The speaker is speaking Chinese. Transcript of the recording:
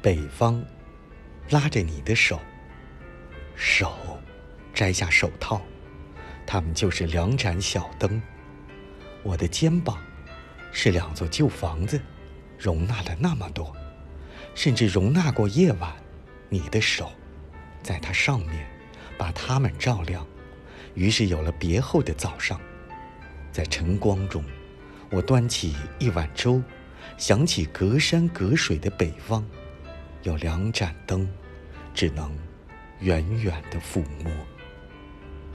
北方，拉着你的手，手，摘下手套，它们就是两盏小灯。我的肩膀，是两座旧房子，容纳了那么多，甚至容纳过夜晚。你的手，在它上面，把它们照亮，于是有了别后的早上。在晨光中，我端起一碗粥，想起隔山隔水的北方，有两盏灯，只能远远的抚摸。